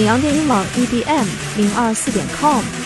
沈阳电影网 EDM 零二四点 com。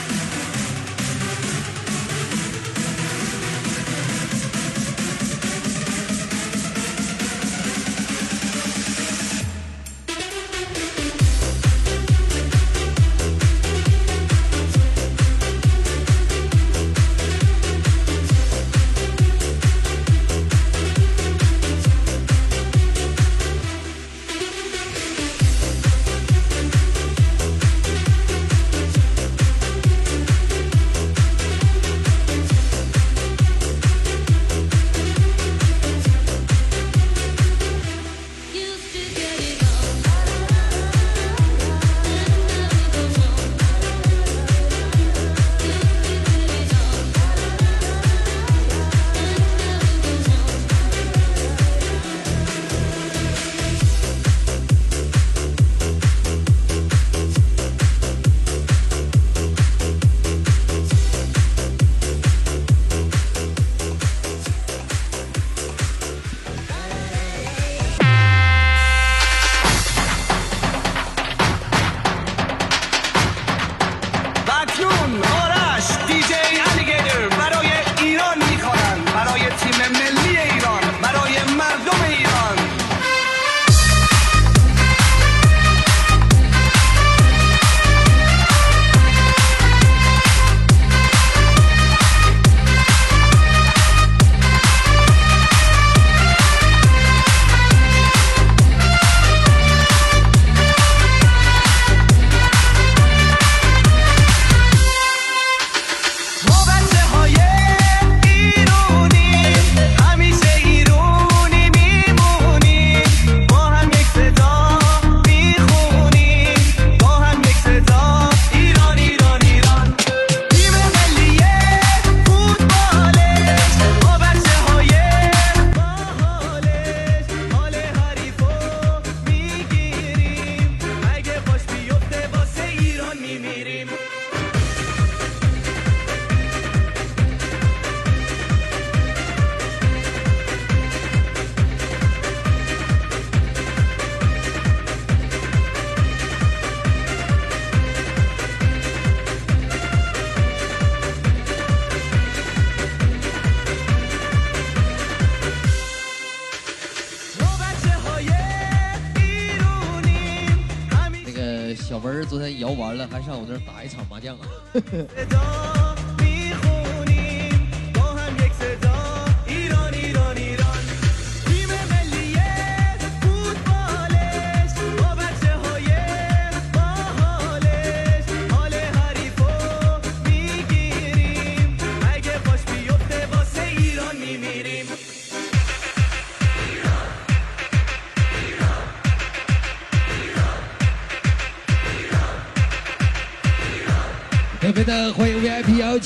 完了还上我那儿打一场麻将啊。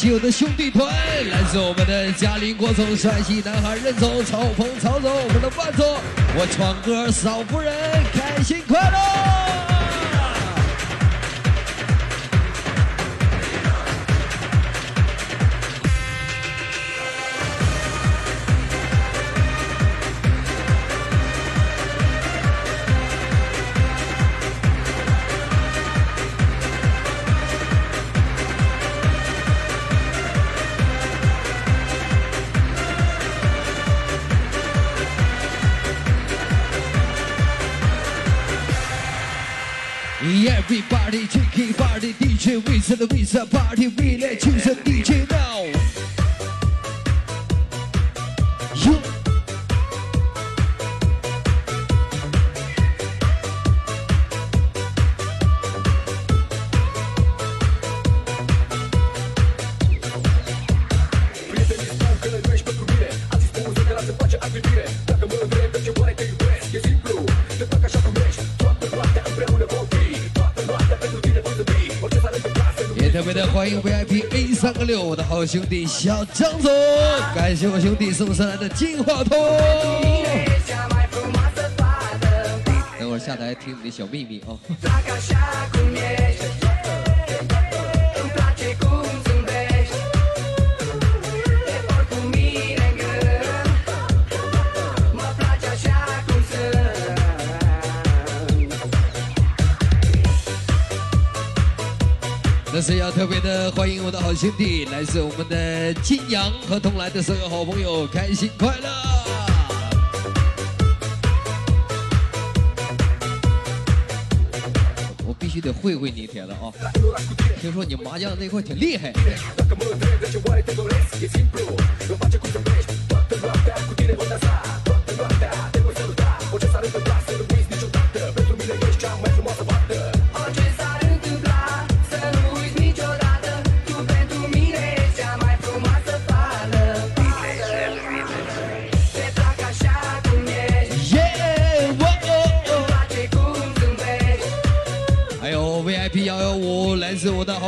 我的兄弟团，来自我们的嘉陵国总帅气男孩任总、曹鹏曹总，我们的万总，我闯哥嫂夫人，开心快乐。Everybody drinking party, DJ with the party, we let you the DJ now. 三个六，我的好兄弟小张总，感谢我兄弟送上来的金话筒。等会儿下台听你的小秘密啊。是要特别的欢迎我的好兄弟，来自我们的金阳和同来的所有好朋友，开心快乐！我必须得会会你铁子啊！听说你麻将那块挺厉害。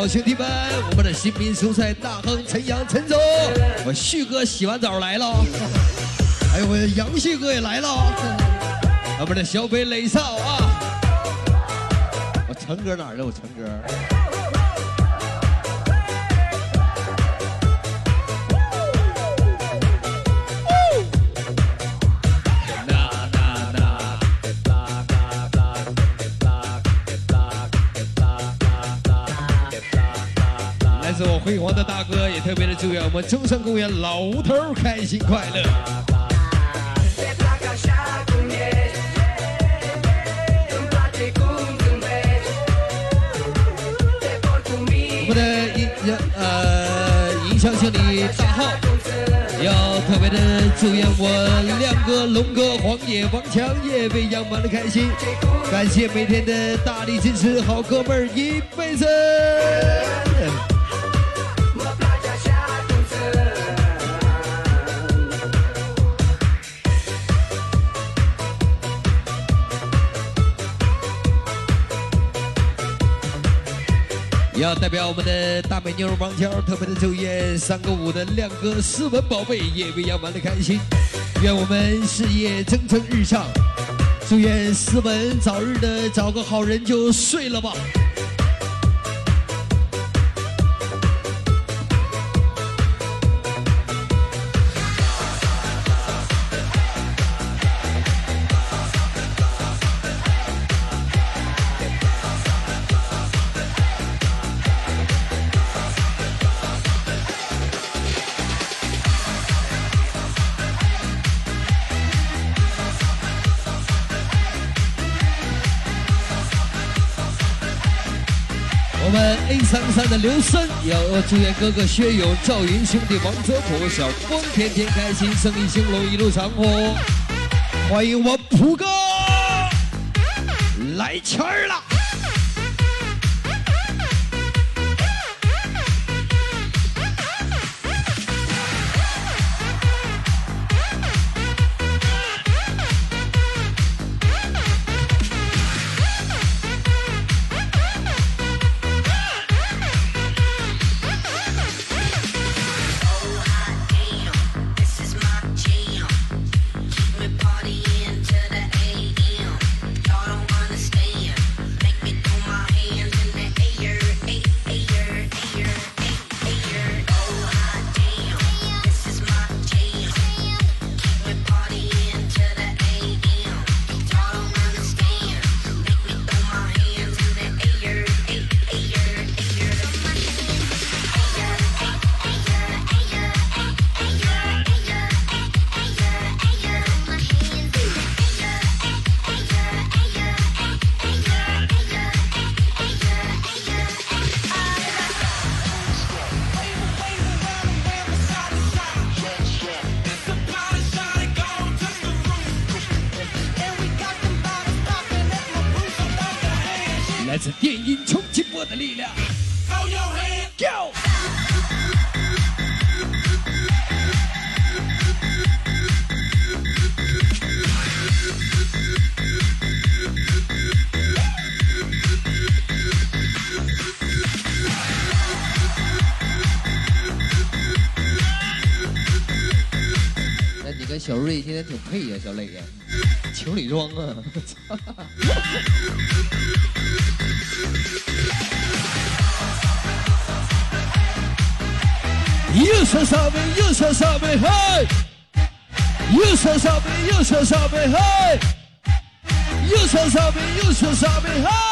好兄弟们，我们的新民蔬菜大亨陈阳陈总，我旭哥洗完澡来了，还有我杨旭哥也来了，我们的小北磊少啊，我陈哥哪儿了？我陈哥。辉煌的大哥也特别的祝愿我们中山公园老吴头开心快乐。我们的银呃银枪兄弟大号要特别的祝愿我亮哥、龙哥、黄野、王强、叶飞养满的开心，感谢每天的大力支持，好哥们儿一辈子。代表我们的大美妞王娇，特别的祝愿三个五的亮哥、斯文宝贝也未央玩的开心。愿我们事业蒸蒸日上，祝愿斯文早日的找个好人就睡了吧。三三的刘森要祝愿哥哥薛勇、赵云兄弟王泽普、小峰天天开心，生意兴隆，一路长虹。欢迎我普哥来钱儿了。小瑞今天挺配呀、小磊呀，情侣装啊！右手上面，右手上面，嘿！右手上面，右手上面，嘿！右手上面，右手上面，嘿！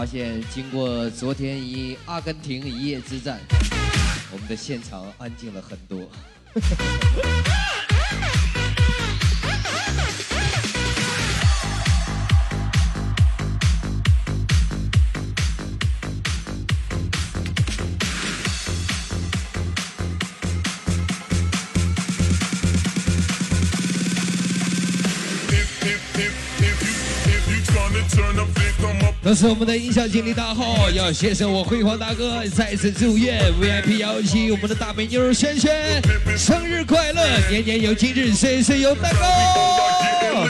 发现，经过昨天一阿根廷一夜之战，我们的现场安静了很多。这是我们的音响经理大号，要谢谢我辉煌大哥，再次祝愿 VIP 幺七我们的大美妞萱萱生日快乐，年年有今日，岁岁有蛋糕。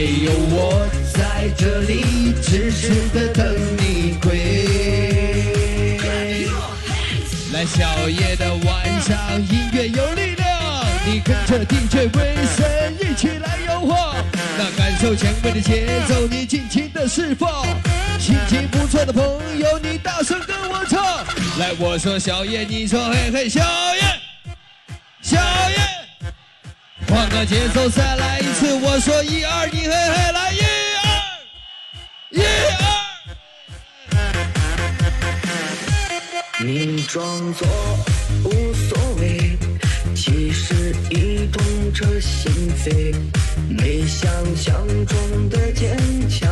还有我在这里痴痴的等你归。来小夜的晚上，音乐有力量，你跟着 DJ 威神一起来摇晃，那感受前卫的节奏，你尽情的释放。心情不错的朋友，你大声跟我唱。来，我说小叶，你说嘿嘿，小叶，小叶，换个节奏再来一次。我说一二，你嘿嘿来一二，一二。你装作无所谓，其实已痛彻心扉。没想象中的坚强，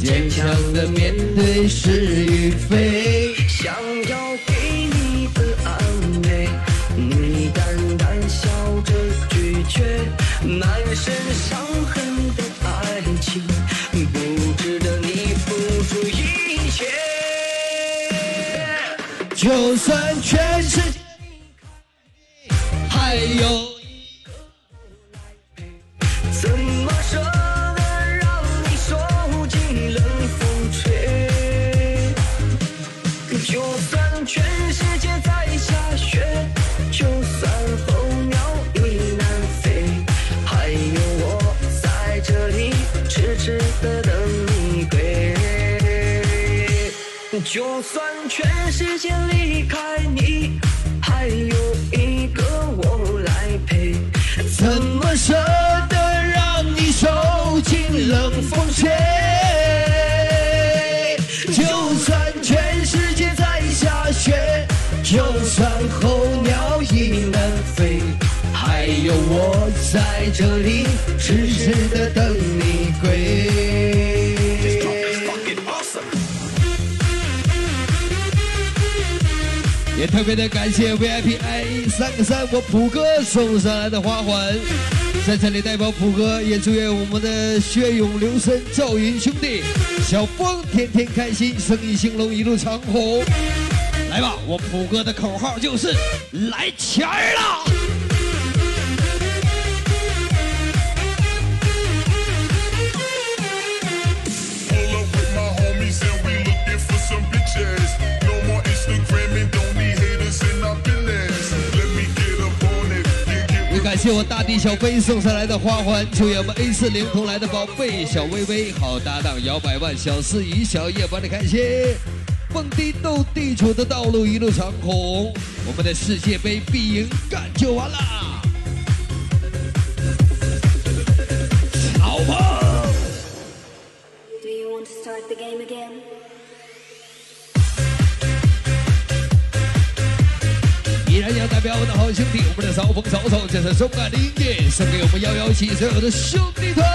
坚强的面对是与非。想要给你满身伤痕的爱情，不值得你付出一切。就算全世界离开你还有这里痴痴的等你归。也特别的感谢 VIP I 三个三我普哥送上来的花环，在这里代表普哥也祝愿我们的血勇刘森赵云兄弟小峰天天开心，生意兴隆，一路长虹。来吧，我普哥的口号就是来钱儿了。谢我大地小飞送上来的花环，祝愿我们 A 四零同来的宝贝小薇薇好搭档摇百万小司仪小叶帮你开心，蹦迪斗地主的道路一路长虹，我们的世界杯必赢，干就完啦！好吧。Do you want to start the game again? 代表我的好兄弟，我们的骚风骚草，这是送爱的音乐，送给我们幺幺七所有的兄弟团。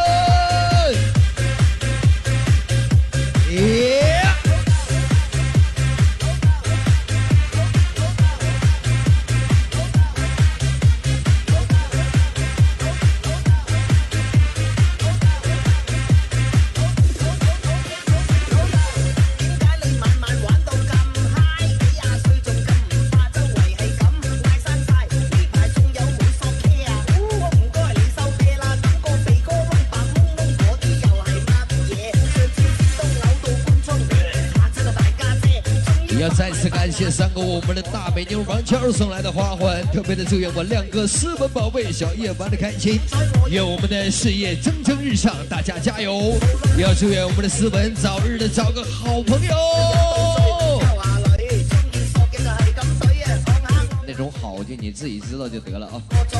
我们的大美妞王倩儿送来的花环，特别的祝愿我亮哥斯文宝贝小叶玩的开心，愿我们的事业蒸蒸日上，大家加油！也要祝愿我们的斯文早日的找个好朋友。那种好就你自己知道就得了啊。過咗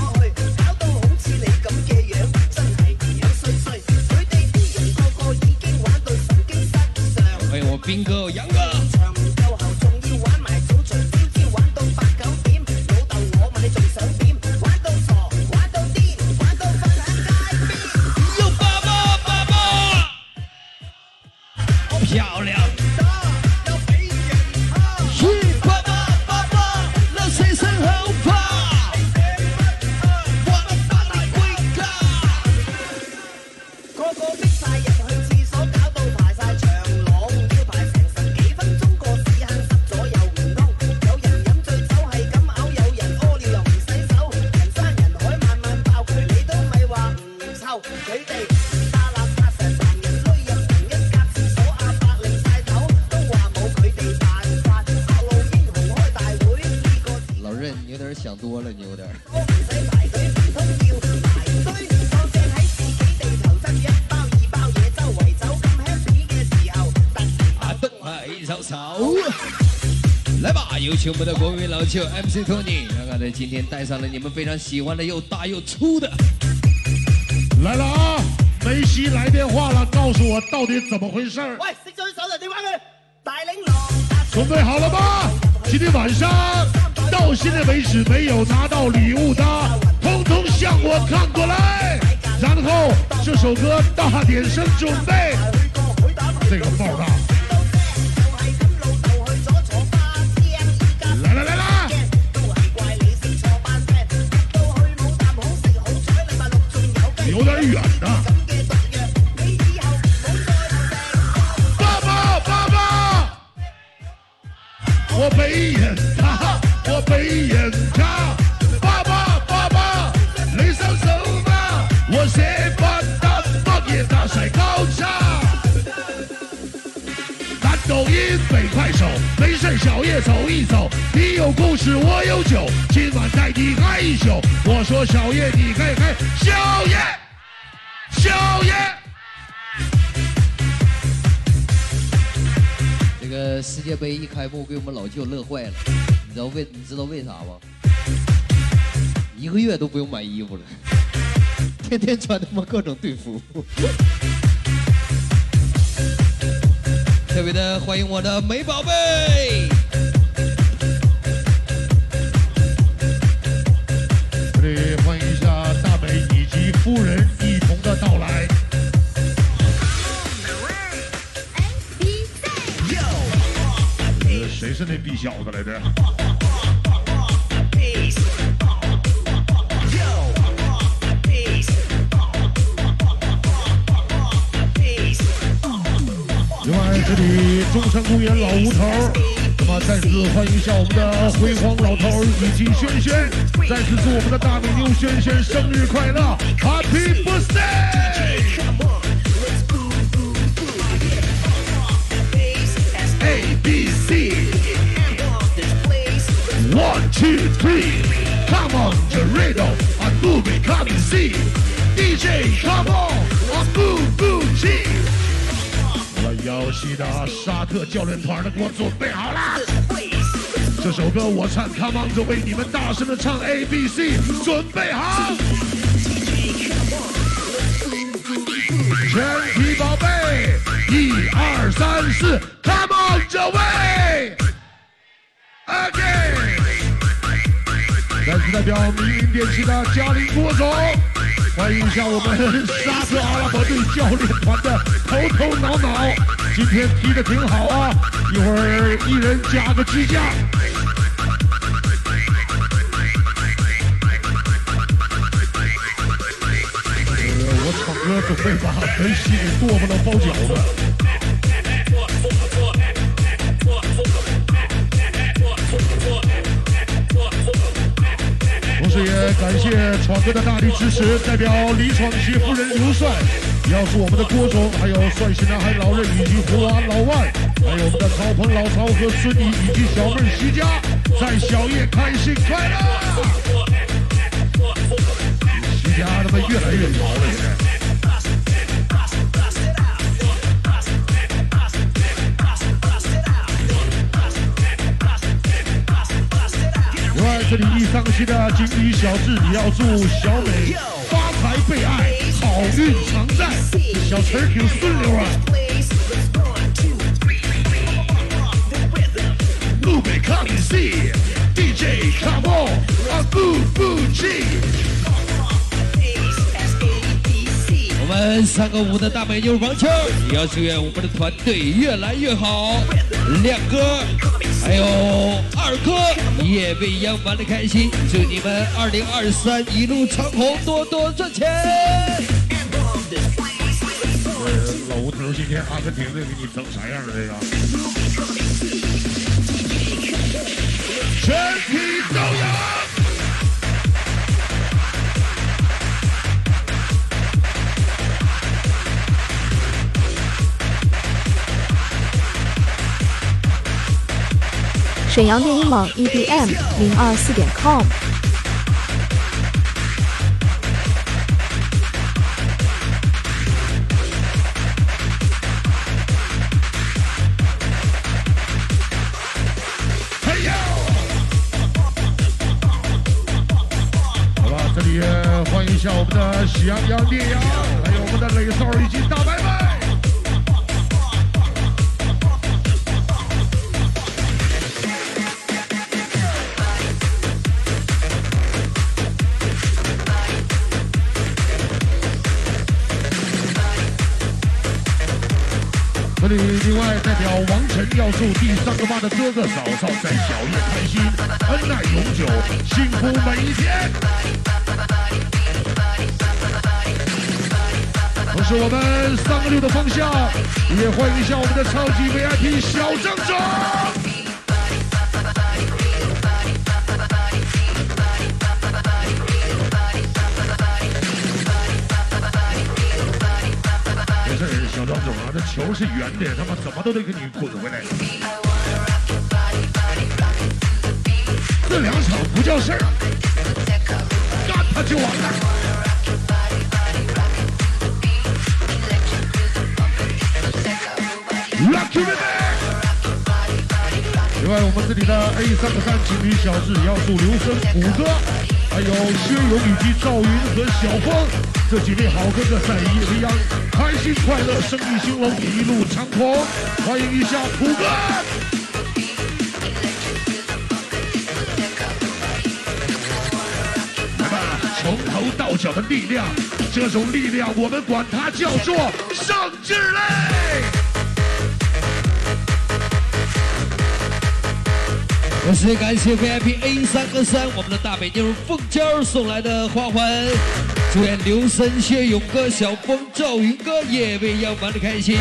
去，搞吧，有請我们的国民老舅 MC Tony，看看他今天带上了你们非常喜欢的又大又粗的。来了啊！梅西来电话了，告诉我到底怎么回事儿？喂，熄咗啲手就電話佢，大領狼。准备好了吗？今天晚上到现在为止没有拿到礼物的，通通向我看过来。然后这首歌大点声准备。这个爆炸！抖音北快手，没事小夜走一走。你有故事，我有酒，今晚带你嗨一宿。我说小夜你该嗨，小夜，小夜。这个世界杯一开幕，给我们老舅乐坏了。你知道为你知道为啥吗？一个月都不用买衣服了，天天穿他妈各种队服。特别的欢迎我的美宝贝。这里欢迎一下大美以及夫人一同的到来。呃谁是那逼小子来着？这里中山公园老吴头，那么再次欢迎一下我们的辉煌老头以及轩轩，再次祝我们的大美妞轩轩生日快乐，Happy Birthday！A B C One two three Come on Gerardo I move it come and see DJ come on I move move G 好了，姚西的沙特教练团的给我准备好了。这首歌我唱，Come on，就为你们大声的唱 A B C，准备好。全体宝贝，一二三四，Come on，这位，again。再次代表民营电器的嘉陵郭总，欢迎一下我们沙特阿拉伯队教练团的头头脑脑，今天踢的挺好啊，一会儿一人加个支架。呃，我场哥准备把梅西给剁不了包饺子。时也感谢闯哥的大力支持，代表李闯媳夫人刘帅，要祝我们的郭总，还有帅气男孩老任以及胡娃老万，还有我们的曹鹏老曹和孙怡以及小妹徐佳，在小夜开心快乐。徐佳他妈越来越牛了，现在。这里一伤心的锦鲤小智你要祝小美发财被爱，好运常在。小词儿挺顺溜啊。路北 come and see DJ come on a boo boo G。们三个舞的大美妞王秋，也要祝愿我们的团队越来越好。亮哥，还有二哥，也未央玩的开心。祝你们二零二三一路长虹，多多赚钱。呃，老吴头今天阿根廷队给你整啥样了？这个全体都有。沈阳电音网 EDM 零二四点 com。嘿呦！好吧，这里欢迎一下我们的喜羊羊、烈阳，还有我们的磊少以及大白王晨要祝第三个妈的哥哥嫂嫂在小院开心，恩爱永久，幸福每一天。同时，我们三个六的方向也欢迎一下我们的超级 VIP 小郑总。总啊，这球是圆的，他妈怎么都得给你滚回来。这两场不叫事儿，干他就完了。另外，我们这里的 A 三个三情侣小智也要祝刘生、虎哥，还有薛勇以及赵云和小峰这几位好哥哥在夜未央开心快乐，生意兴隆，一路长虹。欢迎一下虎哥。来吧，从头到脚的力量，这种力量我们管它叫做圣智类。同时感谢 VIP A 三和三我们的大美妞凤娇送来的花环，祝愿刘森、谢勇哥、小峰、赵云哥夜未央玩的开心。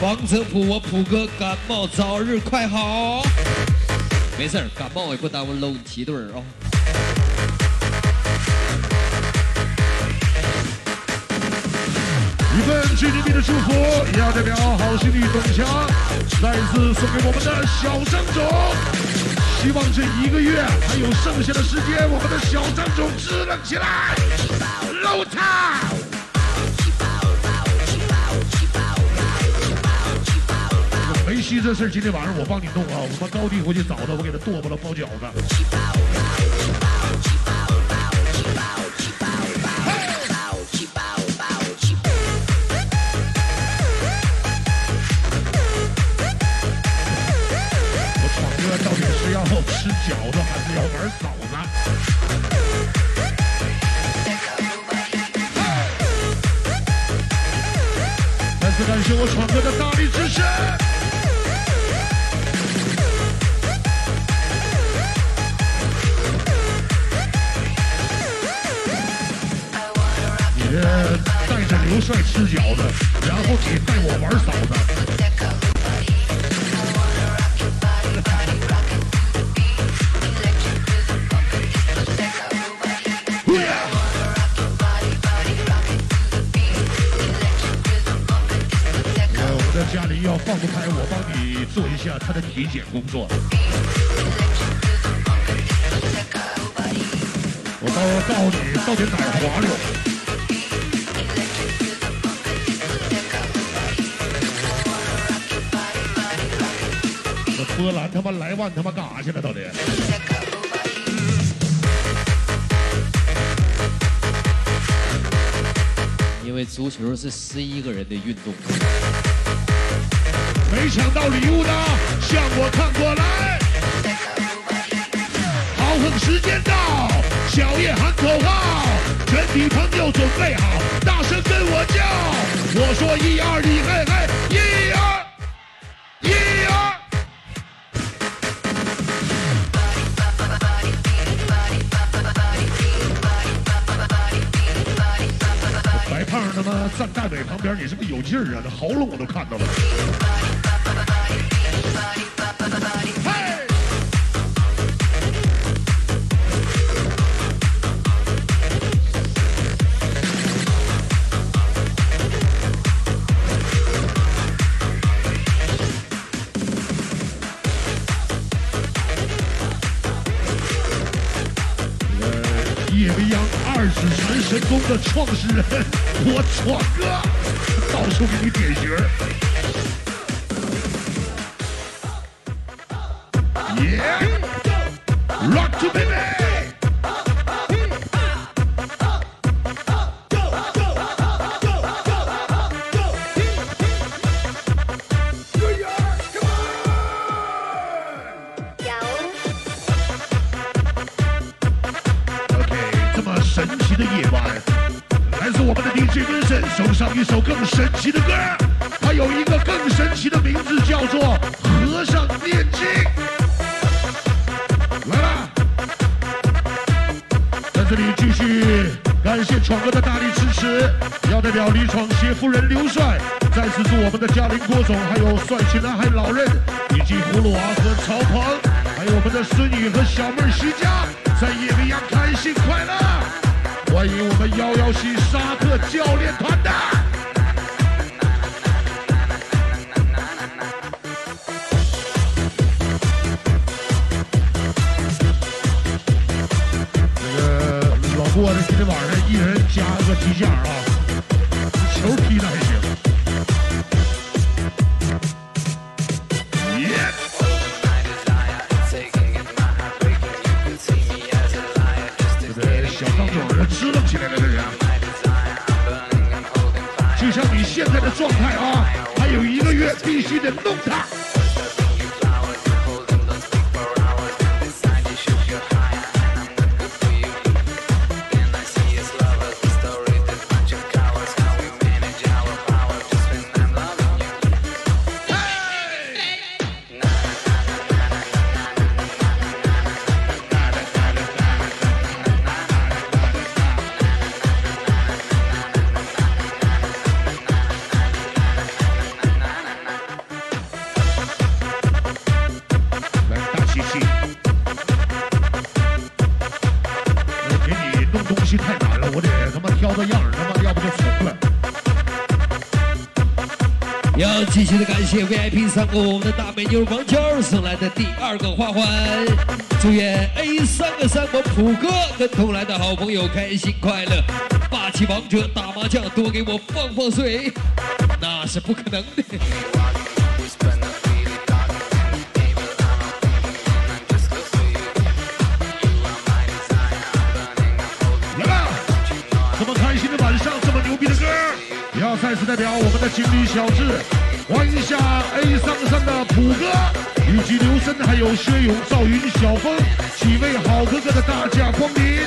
王泽普，我普哥感冒早日快好。没事儿，感冒也不耽误搂齐对儿啊。一份最牛逼的祝福，也要代表好兄弟董强，再一次送给我们的小张总。希望这一个月还有剩下的时间，我们的小张总支棱起来，搂他。梅西这事儿今天晚上我帮你弄啊，我把高地回去找他，我给他剁吧了包饺。子？我闯哥的大力支持。你带着刘帅吃饺子，然后你带我玩嫂子。做一下他的体检工作。我到时候告诉你到底哪儿滑溜。这波兰他妈莱万他妈干啥去了？到底？因为足球是十一个人的运动。没抢到礼物的，向我看过来。豪横时间到，小叶喊口号，全体朋友准备好，大声跟我叫。我说一二，你嘿嘿，一二，站大伟旁边，你是不是有劲儿啊？那喉咙我都看到了。的创始人，我闯哥，到处给你点穴再次祝我们的嘉玲郭总，还有帅气男孩老任，以及葫芦娃和曹鹏，还有我们的孙女和小妹徐佳，在夜未央开心快乐，欢迎我们幺幺七沙特教练团的。这个老郭今天晚上一人加个鸡架啊，球踢的状态啊，还有一个月必须得弄他。谢 VIP 三个我们的大美妞王娇送来的第二个花环，祝愿 A 三个三国普哥跟同来的好朋友开心快乐，霸气王者打麻将多给我放放水，那是不可能的。来，这么开心的晚上，这么牛逼的歌，要再次代表我们的经理小智，欢迎一下 A 三个三的普哥，以及刘森，还有薛勇、赵云、小峰几位好哥哥的大驾光临，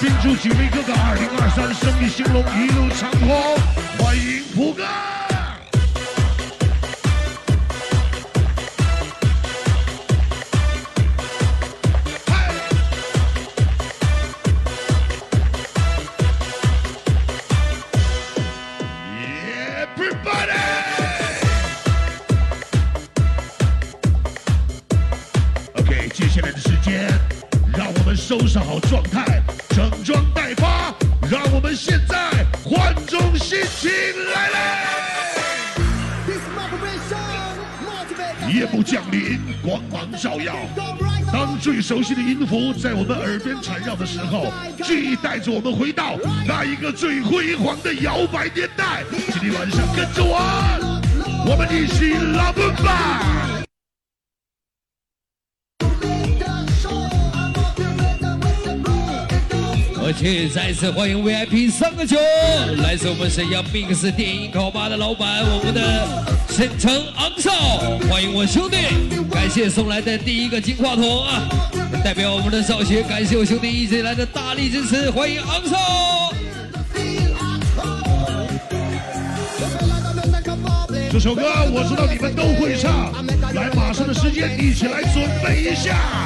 并祝几位哥哥二零二三生意兴隆，一路长虹，欢迎普哥。照耀。当最熟悉的音符在我们耳边缠绕的时候，记忆带着我们回到那一个最辉煌的摇摆年代。今天晚上跟着我，我们一起拉奔吧！而且再次欢迎 VIP 三个九，来自我们沈阳 Mix 电影烤吧的老板，我们的沈城昂少，欢迎我兄弟，感谢送来的第一个金话筒啊！代表我们的少学，感谢我兄弟一直以来的大力支持，欢迎昂少。这首歌我知道你们都会唱，来，马上的时间一起来准备一下，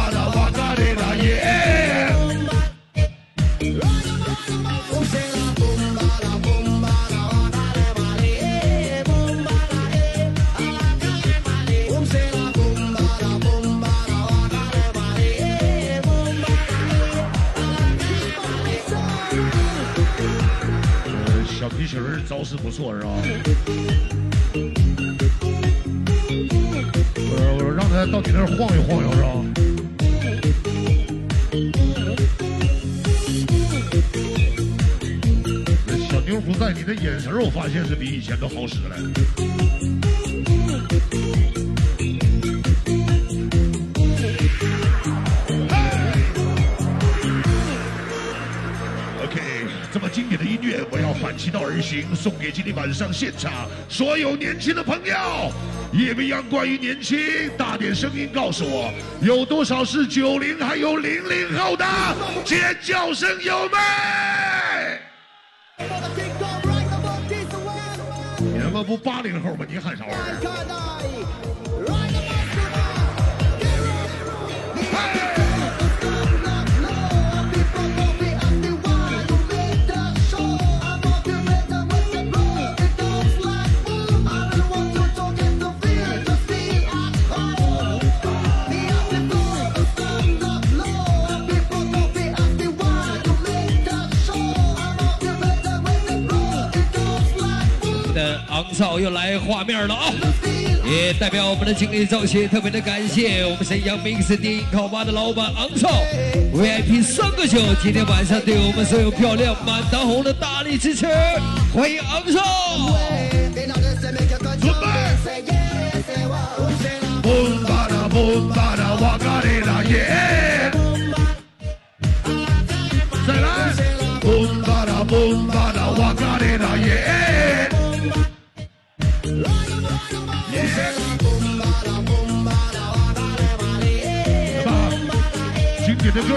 呃小皮裙儿招式不错是吧？我我让他到你那儿晃悠晃悠是吧？小妞不在，你的眼神我发现是比以前都好使了。经典的音乐，我要反其道而行，送给今天晚上现场所有年轻的朋友。夜未央关于年轻，大点声音告诉我，有多少是九零还有零零后的？尖叫声有没？你他妈不八零后吗？你喊啥玩意儿？昂少又来画面了啊！也代表我们的经理赵协特别的感谢我们沈阳 Mix 电影烤吧的老板昂少 VIP 三个九，今天晚上对我们所有漂亮满堂红的大力支持，欢迎昂少！经典的歌，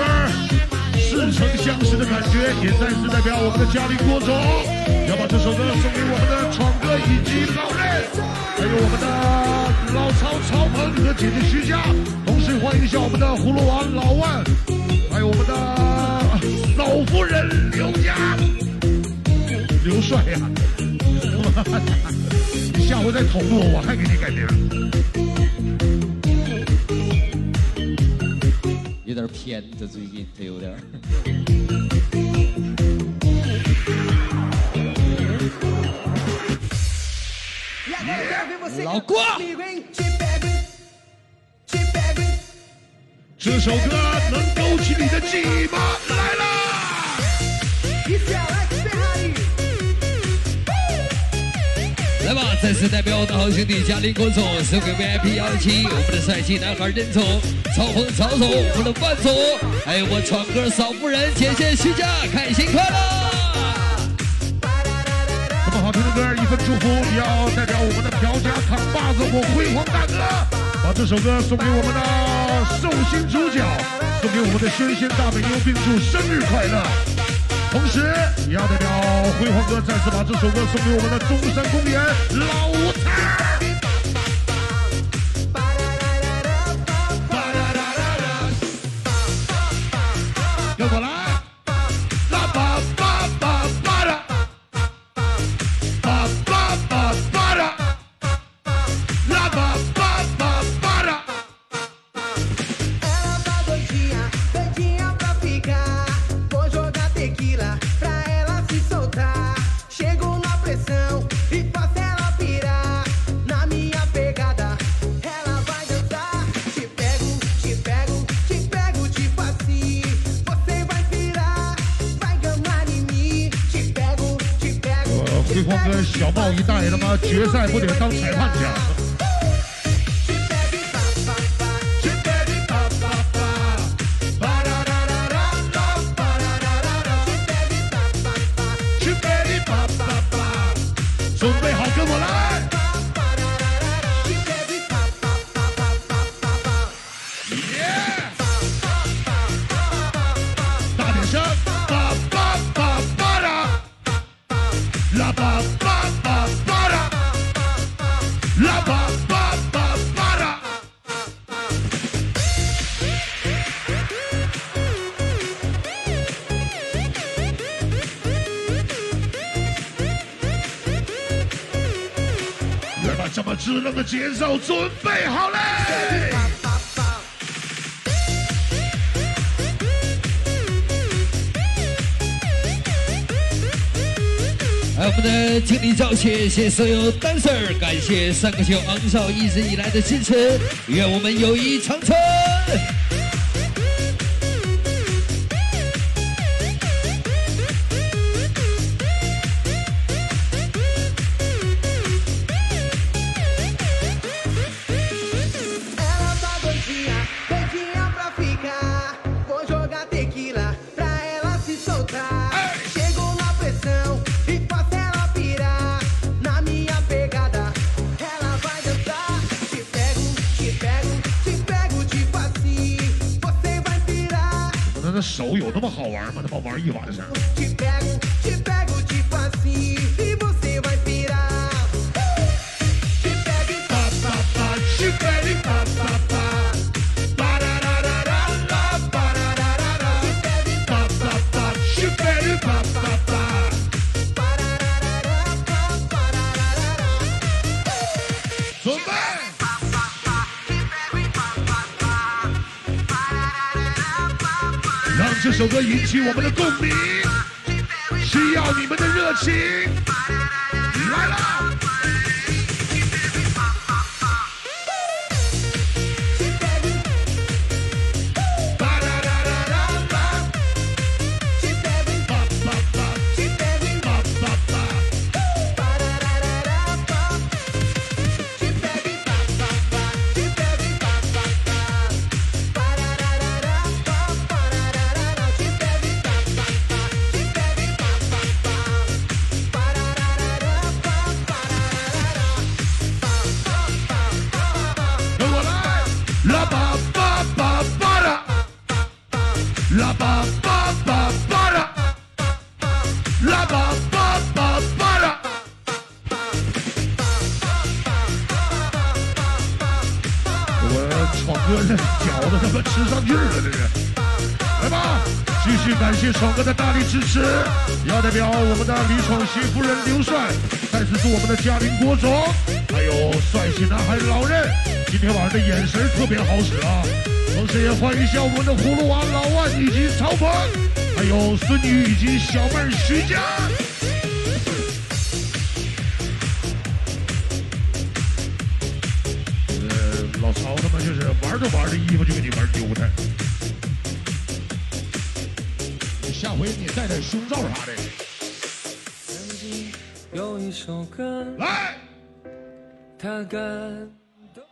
似曾相识的感觉，也再次代表我们的嘉宾郭总，要把这首歌送给我们的闯哥以及老任，还有我们的老曹曹鹏和姐姐徐佳，同时欢迎一下我们的葫芦娃老万，还有我们的老夫人刘佳，刘帅呀、下回再捅我，我还给你改名。有点偏，这最近这有点。老郭，这首歌能勾起你的记忆吗？来啦！来吧，再次代表我的好兄弟嘉林郭总送给 VIP 幺七，我们的帅气男孩任总、曹鹏曹总，我们的万总，还有我闯哥嫂夫人姐姐徐佳，开心快乐！这么好听的歌，一份祝福也要代表我们的朴家扛把子我辉煌大哥，把这首歌送给我们的寿星主角，送给我们的宣仙大美妞，并祝生日快乐！同时，也要代表辉煌哥再次把这首歌送给我们的中山公园老吴辉煌跟小帽一代他妈决赛不得当裁判去节奏准备好嘞！来，我们的经理赵谢谢所有 dancer，感谢三个秀昂少一直以来的支持，愿我们友谊长存。手有那么好玩吗？他妈玩一晚上。首歌引起我们的共鸣，需要你们的热情。继续感谢闯哥的大力支持，要代表我们的李闯媳夫人刘帅，再次祝我们的嘉宾郭总，还有帅气男孩老任，今天晚上的眼神特别好使啊！同时也欢迎一下我们的葫芦娃老万以及曹鹏，还有孙女以及小妹徐佳。呃，老曹他妈就是玩着玩着衣服就给你玩丢他。下回你带点胸罩啥的。曾经有一首歌，来，他感动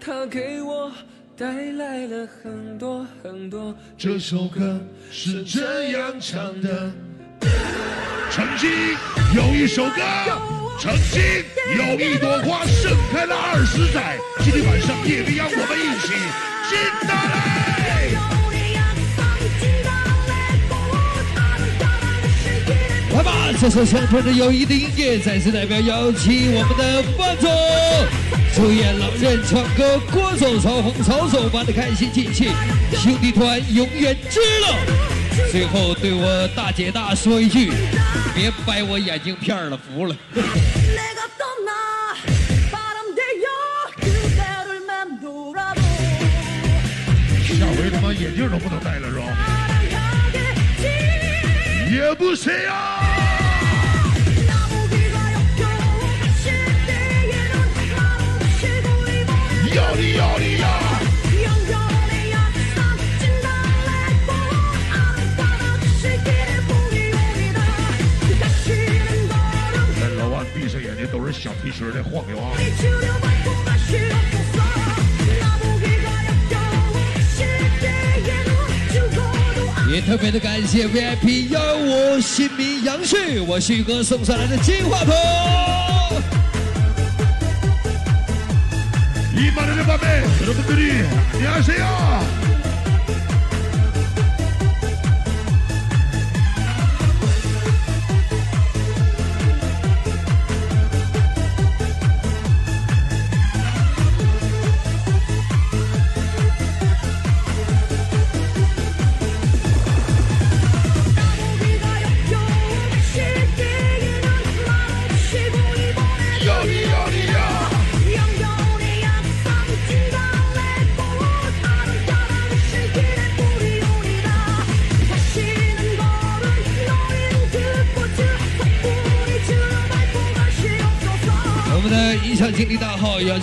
他，给我带来了很多很多。这首歌是这样唱的。曾经有一首歌，曾经有一朵花盛开了二十载。今天晚上夜里让我们一起进得来。来吧这首乡村的友谊的音乐再次代表邀请我们的范总祝愿狼人唱歌歌手曹红曹总玩的开心尽兴兄弟团永远支了。最后对我大姐大说一句别掰我眼镜片了服了。下回他妈眼镜都不能戴了是吧？也不行啊谢 VIP 幺五新民杨旭，我旭哥送上来的金话筒。一般的宝贝，여러분들이안녕하세 요。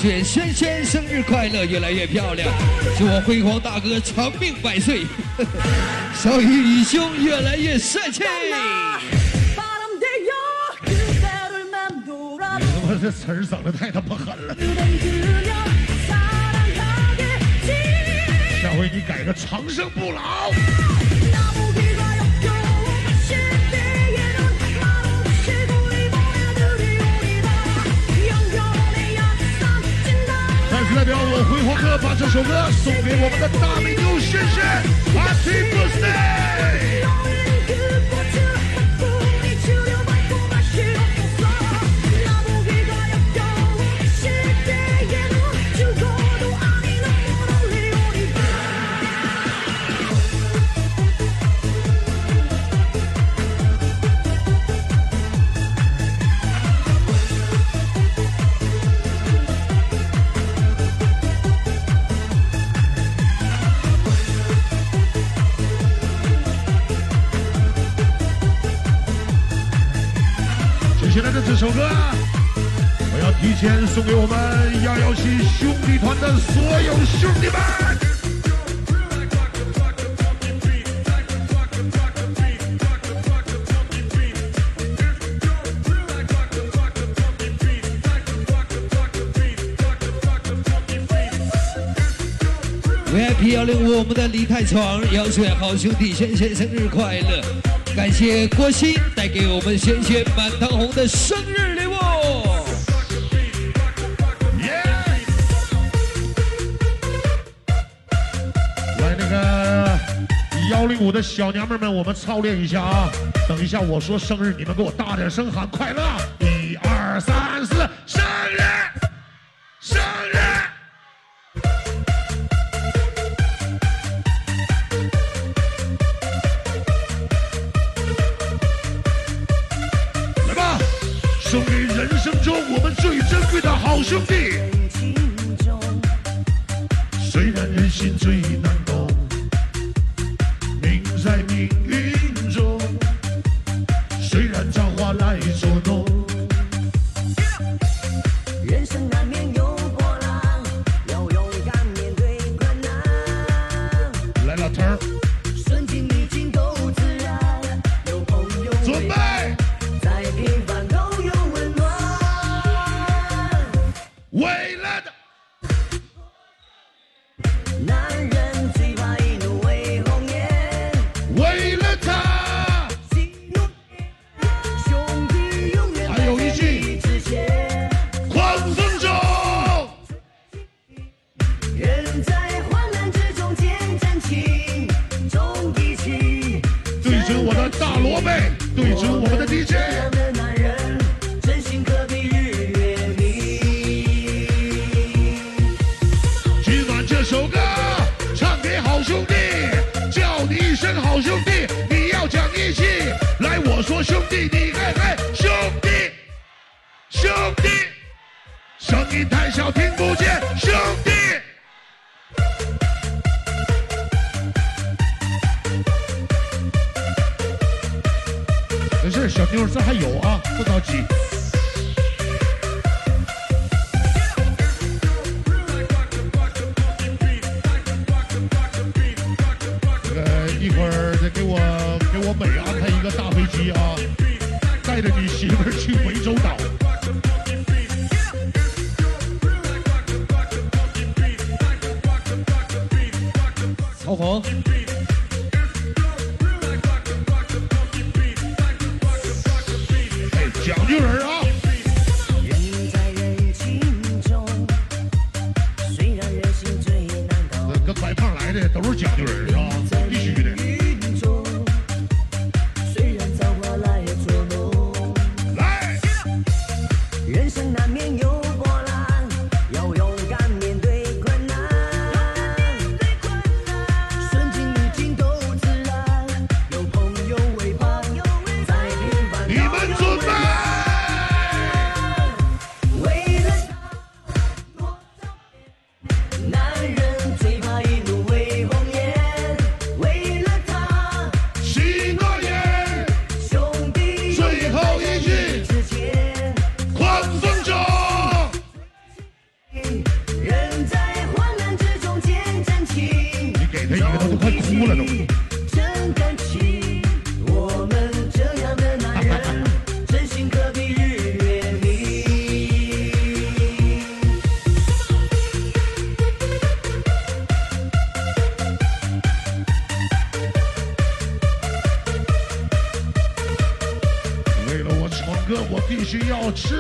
卷轩轩生日快乐，越来越漂亮，祝我辉煌大哥长命百岁，小雨雨兄越来越帅气。我他妈这词儿整的太他妈狠了，下回你改个长生不老。代表我辉煌哥把这首歌送给我们的大美妞谢谢，Happy Birthday！歌，我要提前送给我们幺幺七兄弟团的所有兄弟们。VIP 幺零五，我们的李太闯，要祝愿好兄弟轩轩生日快乐！感谢郭鑫带给我们轩轩满堂红的生日我的小娘们们，我们操练一下啊！等一下我说生日，你们给我大点声喊快乐！小妞这还有啊，不着急。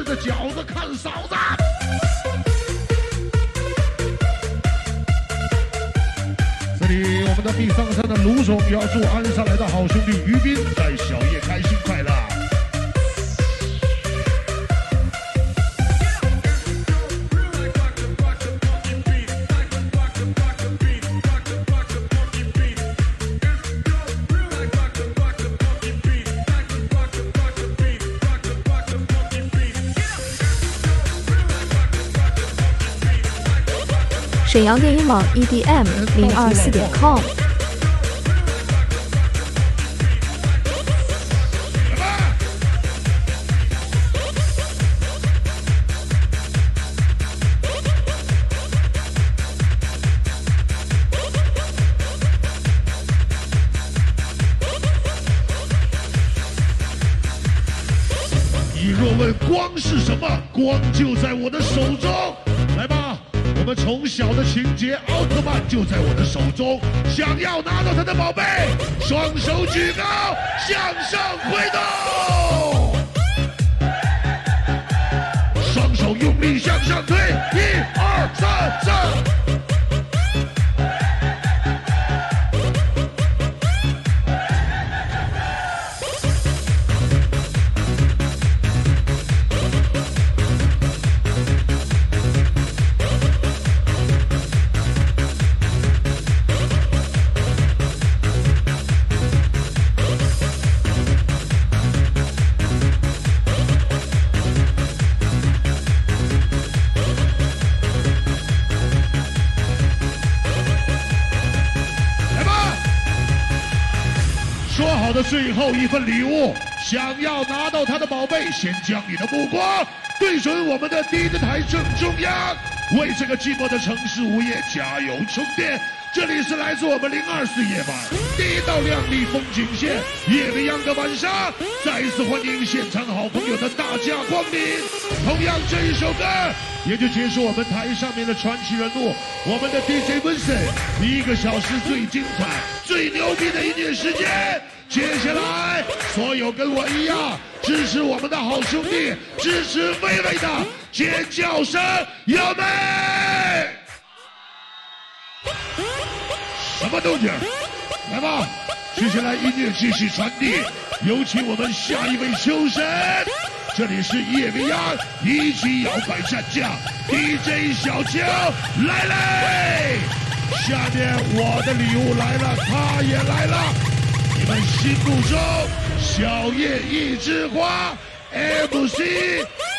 着饺子看嫂子。这里我们的碧桑山的卢总也要祝鞍山沈阳电音网 EDM 零二四点 com。双手举高，向上挥最后一份礼物，想要拿到他的宝贝，先将你的目光对准我们的第一台正中央，为这个寂寞的城市午夜加油充电。这里是来自我们零二四夜晚第一道亮丽风景线，夜未央的晚上，再一次欢迎现场好朋友的大驾光临。同样，这一首歌也就结束我们台上面的传奇人物，我们的 DJ Vincent 一个小时最精彩、最牛逼的音乐时间。接下来，所有跟我一样支持我们的好兄弟、支持薇薇的尖叫声，有没？什么动静？来吧，接下来音乐继续传递，有请我们下一位修神。这里是夜未央，一级摇摆战将 DJ 小青来嘞！下面我的礼物来了，他也来了。在心目中小叶一枝花 mc